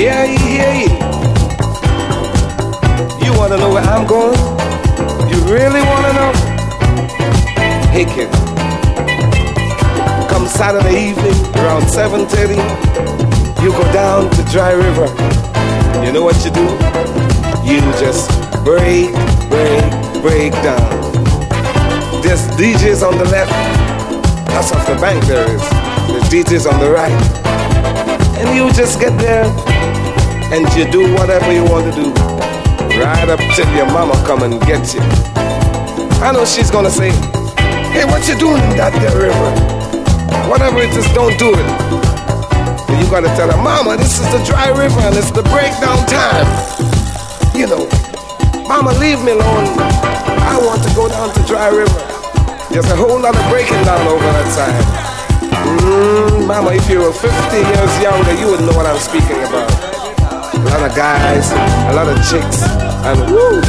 Yeah, hear ye. You wanna know where I'm going? You really wanna know? Hey kid. Come Saturday evening around 7:30, you go down to Dry River. You know what you do? You just break, break, break down. There's DJs on the left. That's off the bank there is. There's DJs on the right. And you just get there and you do whatever you want to do. Right up till your mama come and get you. I know she's gonna say, hey, what you doing in that there river? Whatever it is, don't do it. You gotta tell her, mama, this is the dry river and it's the breakdown time. You know, mama, leave me alone. I want to go down to dry river. There's a whole lot of breaking down over that side. Mm, mama, if you were 50 years younger, you would know what I'm speaking about. A lot of guys, a lot of chicks, and woo!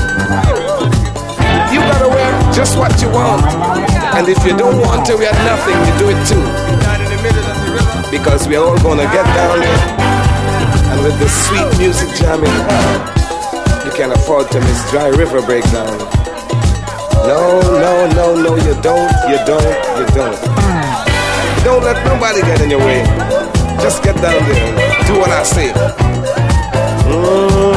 You gotta wear just what you want. And if you don't want to wear nothing, you do it too. Because we're all gonna get down there. And with the sweet music jamming, you can't afford to miss Dry River Breakdown. No, no, no, no, you don't, you don't, you don't. Don't let nobody get in your way. Just get down there. Do what I say. Mm.